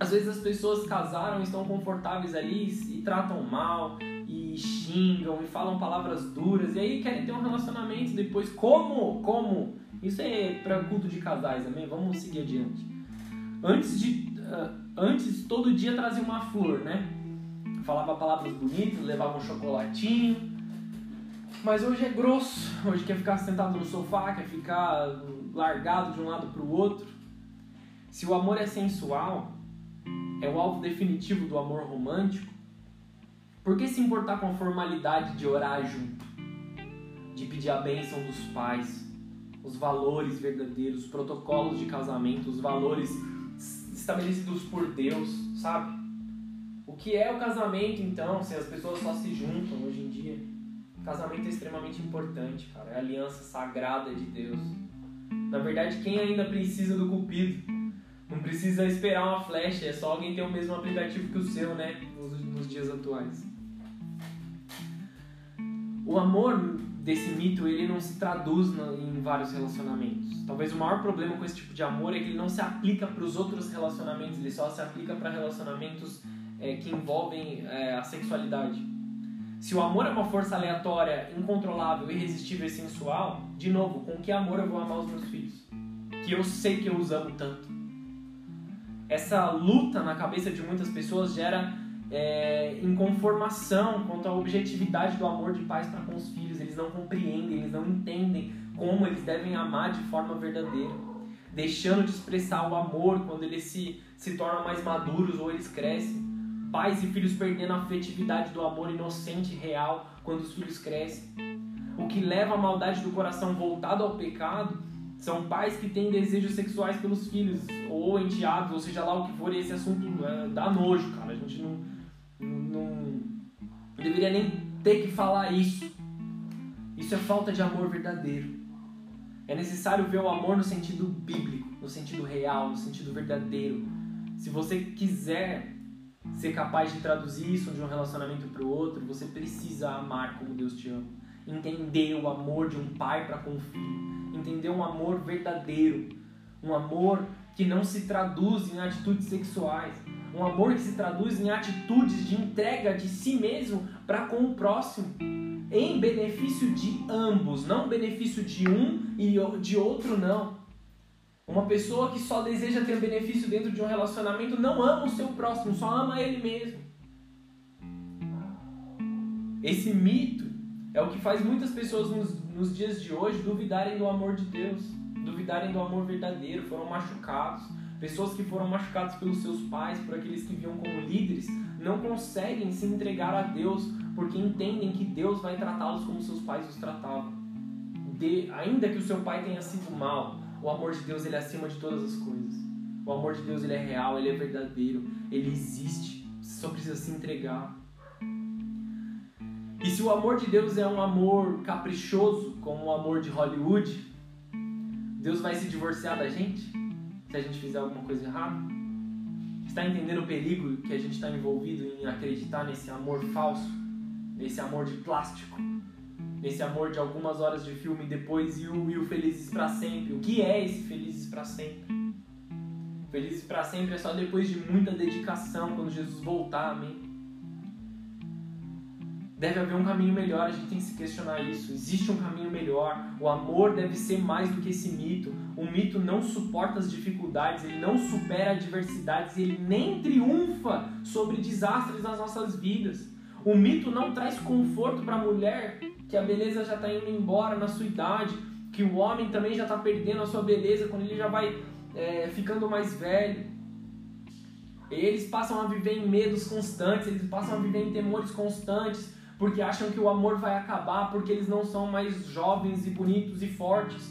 Às vezes as pessoas casaram, estão confortáveis ali e tratam mal, e xingam, e falam palavras duras, e aí querem ter um relacionamento depois. Como? Como? Isso é para culto de casais, amém? Vamos seguir adiante. Antes de. Uh, antes, todo dia trazia uma flor, né? Falava palavras bonitas, levava um chocolatinho. Mas hoje é grosso. Hoje quer ficar sentado no sofá, quer ficar largado de um lado para o outro. Se o amor é sensual, é o alvo definitivo do amor romântico, por que se importar com a formalidade de orar junto? De pedir a bênção dos pais, os valores verdadeiros, os protocolos de casamento, os valores estabelecidos por Deus, sabe? O que é o casamento então, se as pessoas só se juntam hoje em dia? Casamento é extremamente importante, cara. É a aliança sagrada de Deus. Na verdade, quem ainda precisa do cupido? Não precisa esperar uma flecha, é só alguém ter o mesmo aplicativo que o seu, né? Nos, nos dias atuais. O amor desse mito, ele não se traduz em vários relacionamentos. Talvez o maior problema com esse tipo de amor é que ele não se aplica para os outros relacionamentos, ele só se aplica para relacionamentos é, que envolvem é, a sexualidade. Se o amor é uma força aleatória, incontrolável, irresistível e sensual, de novo, com que amor eu vou amar os meus filhos? Que eu sei que eu os amo tanto. Essa luta na cabeça de muitas pessoas gera é, inconformação quanto à objetividade do amor de pais para com os filhos. Eles não compreendem, eles não entendem como eles devem amar de forma verdadeira. Deixando de expressar o amor quando eles se, se tornam mais maduros ou eles crescem Pais e filhos perdendo a afetividade do amor inocente e real quando os filhos crescem. O que leva a maldade do coração voltado ao pecado são pais que têm desejos sexuais pelos filhos, ou enteados, ou seja lá o que for, esse assunto é, dá nojo, cara. A gente não, não deveria nem ter que falar isso. Isso é falta de amor verdadeiro. É necessário ver o amor no sentido bíblico, no sentido real, no sentido verdadeiro. Se você quiser ser capaz de traduzir isso de um relacionamento para o outro, você precisa amar como Deus te ama. Entender o amor de um pai para com o filho. Entender um amor verdadeiro. Um amor que não se traduz em atitudes sexuais. Um amor que se traduz em atitudes de entrega de si mesmo para com o próximo. Em benefício de ambos, não benefício de um e de outro, não. Uma pessoa que só deseja ter benefício dentro de um relacionamento não ama o seu próximo, só ama ele mesmo. Esse mito é o que faz muitas pessoas nos, nos dias de hoje duvidarem do amor de Deus, duvidarem do amor verdadeiro, foram machucados. Pessoas que foram machucadas pelos seus pais, por aqueles que viam como líderes, não conseguem se entregar a Deus porque entendem que Deus vai tratá-los como seus pais os tratavam. De, ainda que o seu pai tenha sido mal, o amor de Deus ele é acima de todas as coisas. O amor de Deus ele é real, ele é verdadeiro, ele existe. Você só precisa se entregar. E se o amor de Deus é um amor caprichoso, como o amor de Hollywood, Deus vai se divorciar da gente se a gente fizer alguma coisa errada? Está entendendo o perigo que a gente está envolvido em acreditar nesse amor falso, nesse amor de plástico, nesse amor de algumas horas de filme depois e o, e o felizes para sempre? O que é esse felizes para sempre? Felizes para sempre é só depois de muita dedicação, quando Jesus voltar, amém? Deve haver um caminho melhor, a gente tem que se questionar isso. Existe um caminho melhor. O amor deve ser mais do que esse mito. O mito não suporta as dificuldades, ele não supera adversidades, ele nem triunfa sobre desastres nas nossas vidas. O mito não traz conforto para a mulher que a beleza já está indo embora na sua idade, que o homem também já está perdendo a sua beleza quando ele já vai é, ficando mais velho. Eles passam a viver em medos constantes, eles passam a viver em temores constantes, porque acham que o amor vai acabar, porque eles não são mais jovens e bonitos e fortes.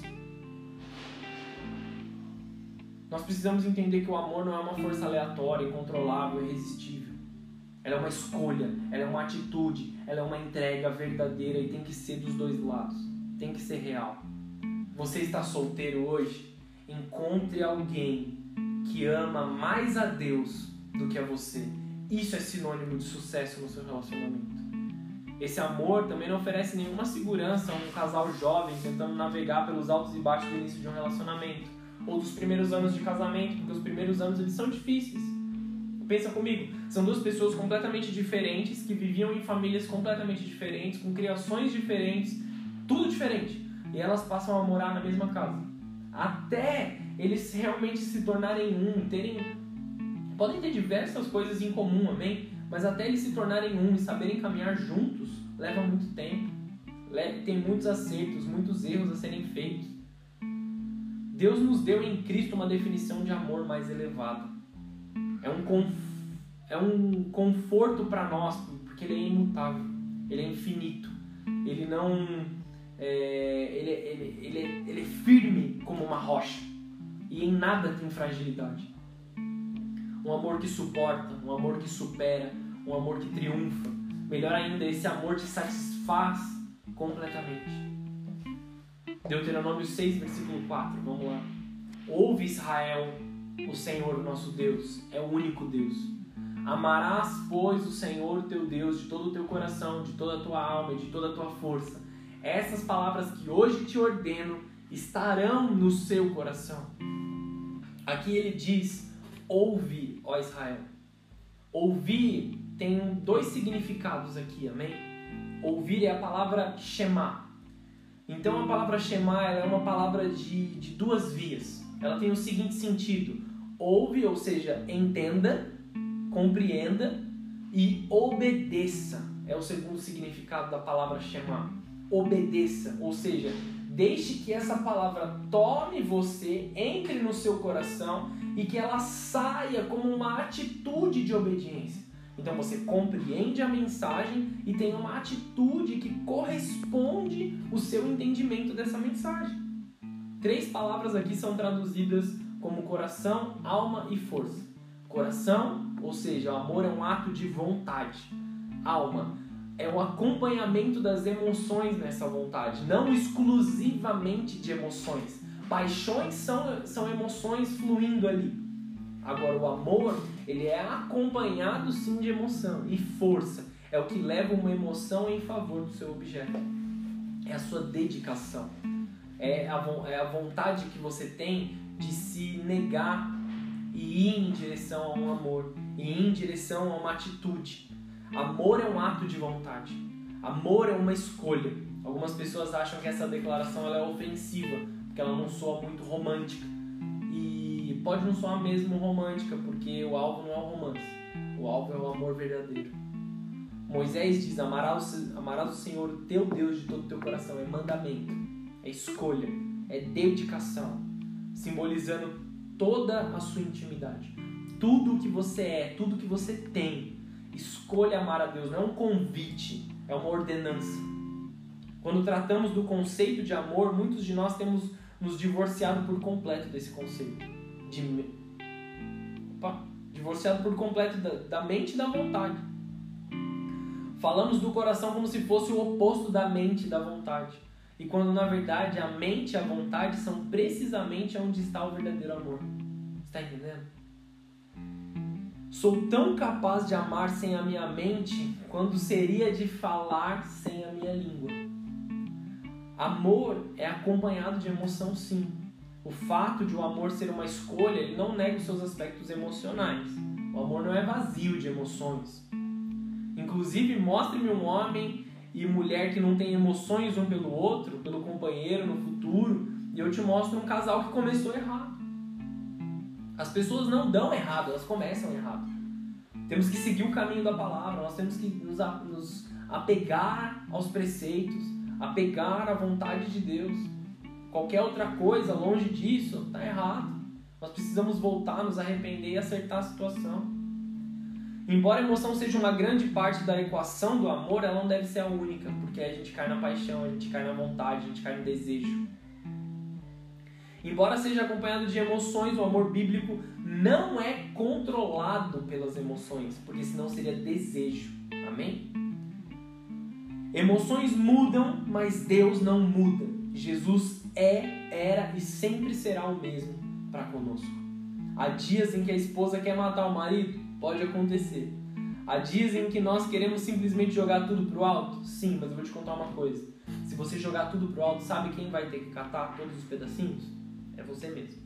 Nós precisamos entender que o amor não é uma força aleatória, incontrolável, irresistível. Ela é uma escolha, ela é uma atitude, ela é uma entrega verdadeira e tem que ser dos dois lados. Tem que ser real. Você está solteiro hoje? Encontre alguém que ama mais a Deus do que a você. Isso é sinônimo de sucesso no seu relacionamento. Esse amor também não oferece nenhuma segurança a um casal jovem tentando navegar pelos altos e baixos do início de um relacionamento ou dos primeiros anos de casamento, porque os primeiros anos eles são difíceis. Pensa comigo, são duas pessoas completamente diferentes que viviam em famílias completamente diferentes, com criações diferentes, tudo diferente, e elas passam a morar na mesma casa. Até eles realmente se tornarem um, terem podem ter diversas coisas em comum, amém? Mas até eles se tornarem um e saberem caminhar juntos, leva muito tempo. Tem muitos acertos, muitos erros a serem feitos. Deus nos deu em Cristo uma definição de amor mais elevada. É um, é um conforto para nós, porque ele é imutável, ele é infinito, ele não. É... Ele, ele, ele, ele é firme como uma rocha e em nada tem fragilidade um amor que suporta, um amor que supera, um amor que triunfa. Melhor ainda, esse amor te satisfaz completamente. Deuteronômio 6, versículo 4, vamos lá. Ouve Israel, o Senhor nosso Deus é o único Deus. Amarás, pois, o Senhor teu Deus de todo o teu coração, de toda a tua alma e de toda a tua força. Essas palavras que hoje te ordeno estarão no seu coração. Aqui ele diz Ouve, ó Israel. Ouvir tem dois significados aqui, amém? Ouvir é a palavra Shema. Então a palavra Shema é uma palavra de, de duas vias. Ela tem o seguinte sentido: ouve, ou seja, entenda, compreenda e obedeça. É o segundo significado da palavra Shema. Obedeça, ou seja, Deixe que essa palavra tome você, entre no seu coração e que ela saia como uma atitude de obediência. Então você compreende a mensagem e tem uma atitude que corresponde o seu entendimento dessa mensagem. Três palavras aqui são traduzidas como coração, alma e força. Coração, ou seja, o amor é um ato de vontade. Alma, é o acompanhamento das emoções nessa vontade, não exclusivamente de emoções. Paixões são, são emoções fluindo ali. Agora, o amor, ele é acompanhado sim de emoção e força. É o que leva uma emoção em favor do seu objeto. É a sua dedicação. É a, é a vontade que você tem de se negar e ir em direção a um amor, e ir em direção a uma atitude. Amor é um ato de vontade. Amor é uma escolha. Algumas pessoas acham que essa declaração é ofensiva, porque ela não soa muito romântica. E pode não soar mesmo romântica, porque o alvo não é o romance. O alvo é o amor verdadeiro. Moisés diz: amarás, amarás o Senhor teu Deus de todo o teu coração. É mandamento, é escolha, é dedicação, simbolizando toda a sua intimidade. Tudo o que você é, tudo o que você tem, Escolha amar a Deus, não é um convite, é uma ordenança. Quando tratamos do conceito de amor, muitos de nós temos nos divorciado por completo desse conceito. De, Opa, divorciado por completo da, da mente e da vontade. Falamos do coração como se fosse o oposto da mente e da vontade. E quando na verdade a mente e a vontade são precisamente onde está o verdadeiro amor. Está entendendo? Sou tão capaz de amar sem a minha mente quando seria de falar sem a minha língua. Amor é acompanhado de emoção, sim. O fato de o amor ser uma escolha, ele não nega os seus aspectos emocionais. O amor não é vazio de emoções. Inclusive, mostre-me um homem e mulher que não tem emoções um pelo outro, pelo companheiro no futuro, e eu te mostro um casal que começou errado. As pessoas não dão errado, elas começam errado. Temos que seguir o caminho da palavra, nós temos que nos, nos apegar aos preceitos, apegar à vontade de Deus. Qualquer outra coisa longe disso está errado. Nós precisamos voltar, nos arrepender e acertar a situação. Embora a emoção seja uma grande parte da equação do amor, ela não deve ser a única, porque a gente cai na paixão, a gente cai na vontade, a gente cai no desejo. Embora seja acompanhado de emoções, o amor bíblico não é controlado pelas emoções, porque senão seria desejo. Amém? Emoções mudam, mas Deus não muda. Jesus é, era e sempre será o mesmo para conosco. Há dias em que a esposa quer matar o marido, Pode acontecer. Há dias em que nós queremos simplesmente jogar tudo pro alto? Sim, mas eu vou te contar uma coisa. Se você jogar tudo pro alto, sabe quem vai ter que catar todos os pedacinhos? É você mesmo.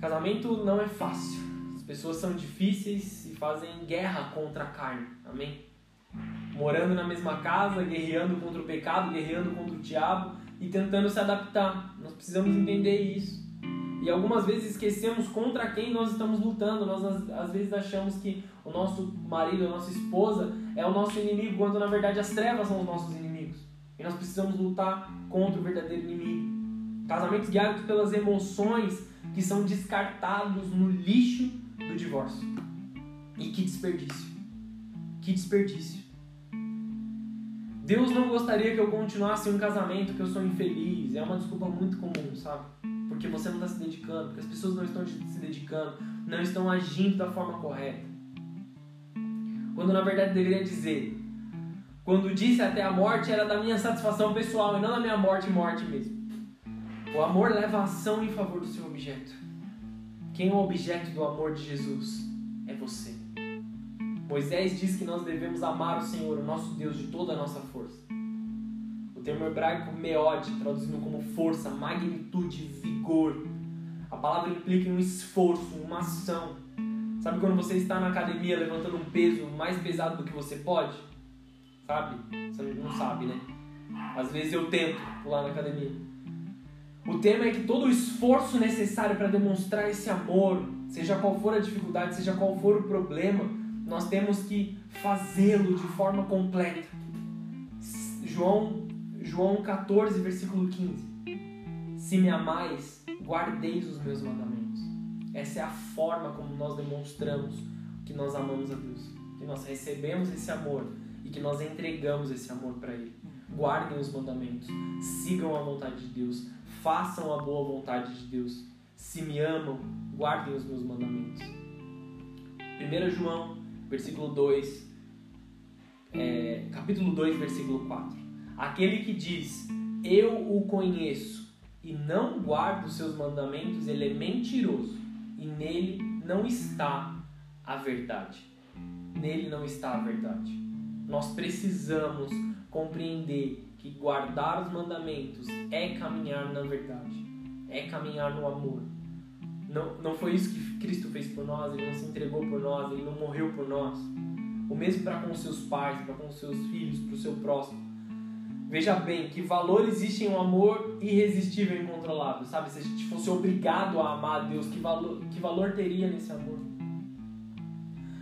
Casamento não é fácil. As pessoas são difíceis e fazem guerra contra a carne. Amém? Morando na mesma casa, guerreando contra o pecado, guerreando contra o diabo e tentando se adaptar. Nós precisamos entender isso. E algumas vezes esquecemos contra quem nós estamos lutando. Nós às vezes achamos que o nosso marido, a nossa esposa é o nosso inimigo, quando na verdade as trevas são os nossos inimigos. E nós precisamos lutar contra o verdadeiro inimigo. Casamentos guiados pelas emoções que são descartados no lixo do divórcio. E que desperdício. Que desperdício. Deus não gostaria que eu continuasse um casamento que eu sou infeliz. É uma desculpa muito comum, sabe? Porque você não está se dedicando, porque as pessoas não estão se dedicando, não estão agindo da forma correta. Quando na verdade deveria dizer, quando disse até a morte era da minha satisfação pessoal e não da minha morte morte mesmo. O amor leva a ação em favor do seu objeto. Quem é o objeto do amor de Jesus? É você. Moisés diz que nós devemos amar o Senhor, o nosso Deus, de toda a nossa força. O termo hebraico meod, traduzindo como força, magnitude, vigor. A palavra implica um esforço, uma ação. Sabe quando você está na academia levantando um peso mais pesado do que você pode? Sabe? Você não sabe, né? Às vezes eu tento pular na academia. O tema é que todo o esforço necessário para demonstrar esse amor, seja qual for a dificuldade, seja qual for o problema, nós temos que fazê-lo de forma completa. João João 14, versículo 15. Se me amais, guardeis os meus mandamentos. Essa é a forma como nós demonstramos que nós amamos a Deus, que nós recebemos esse amor e que nós entregamos esse amor para Ele. Guardem os mandamentos, sigam a vontade de Deus, façam a boa vontade de Deus. Se me amam, guardem os meus mandamentos. 1 João, versículo 2, é, capítulo 2, versículo 4. Aquele que diz, eu o conheço, e não guarda os seus mandamentos, ele é mentiroso, e nele não está a verdade. Nele não está a verdade. Nós precisamos compreender que guardar os mandamentos é caminhar na verdade, é caminhar no amor. Não, não foi isso que Cristo fez por nós, ele não se entregou por nós, ele não morreu por nós. O mesmo para com seus pais, para com seus filhos, para o seu próximo. Veja bem, que valor existe em um amor irresistível e incontrolável, sabe? Se a gente fosse obrigado a amar a Deus, que valor, que valor teria nesse amor?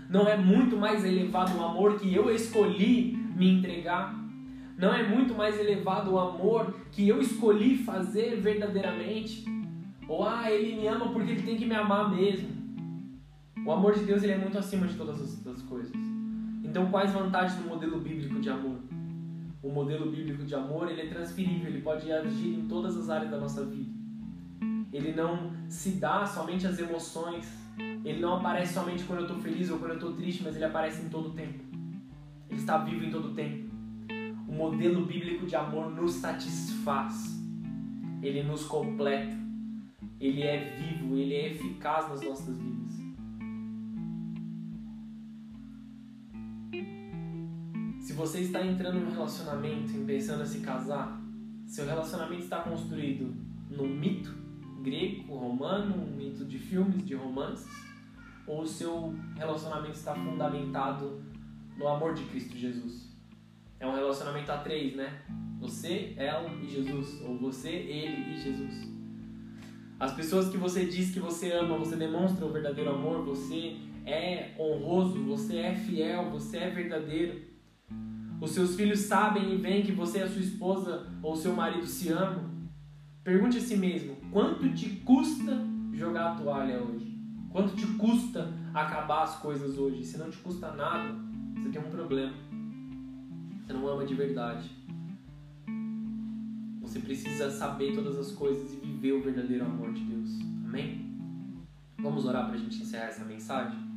Não é muito mais elevado o amor que eu escolhi me entregar? Não é muito mais elevado o amor que eu escolhi fazer verdadeiramente? Ou, ah, ele me ama porque ele tem que me amar mesmo? O amor de Deus ele é muito acima de todas as coisas. Então, quais vantagens do modelo bíblico de amor? O modelo bíblico de amor ele é transferível, ele pode agir em todas as áreas da nossa vida. Ele não se dá somente às emoções, Ele não aparece somente quando eu estou feliz ou quando eu estou triste, mas ele aparece em todo o tempo. Ele está vivo em todo o tempo. O modelo bíblico de amor nos satisfaz. Ele nos completa. Ele é vivo, ele é eficaz nas nossas vidas. Se você está entrando num relacionamento e pensando em se casar, seu relacionamento está construído no mito grego, romano, um mito de filmes, de romances, ou seu relacionamento está fundamentado no amor de Cristo Jesus? É um relacionamento a três, né? Você, ela e Jesus, ou você, ele e Jesus. As pessoas que você diz que você ama, você demonstra o verdadeiro amor, você é honroso, você é fiel, você é verdadeiro. Os seus filhos sabem e veem que você e a sua esposa ou seu marido se amam. Pergunte a si mesmo: quanto te custa jogar a toalha hoje? Quanto te custa acabar as coisas hoje? Se não te custa nada, você tem um problema. Você não ama de verdade. Você precisa saber todas as coisas e viver o verdadeiro amor de Deus. Amém? Vamos orar para a gente encerrar essa mensagem?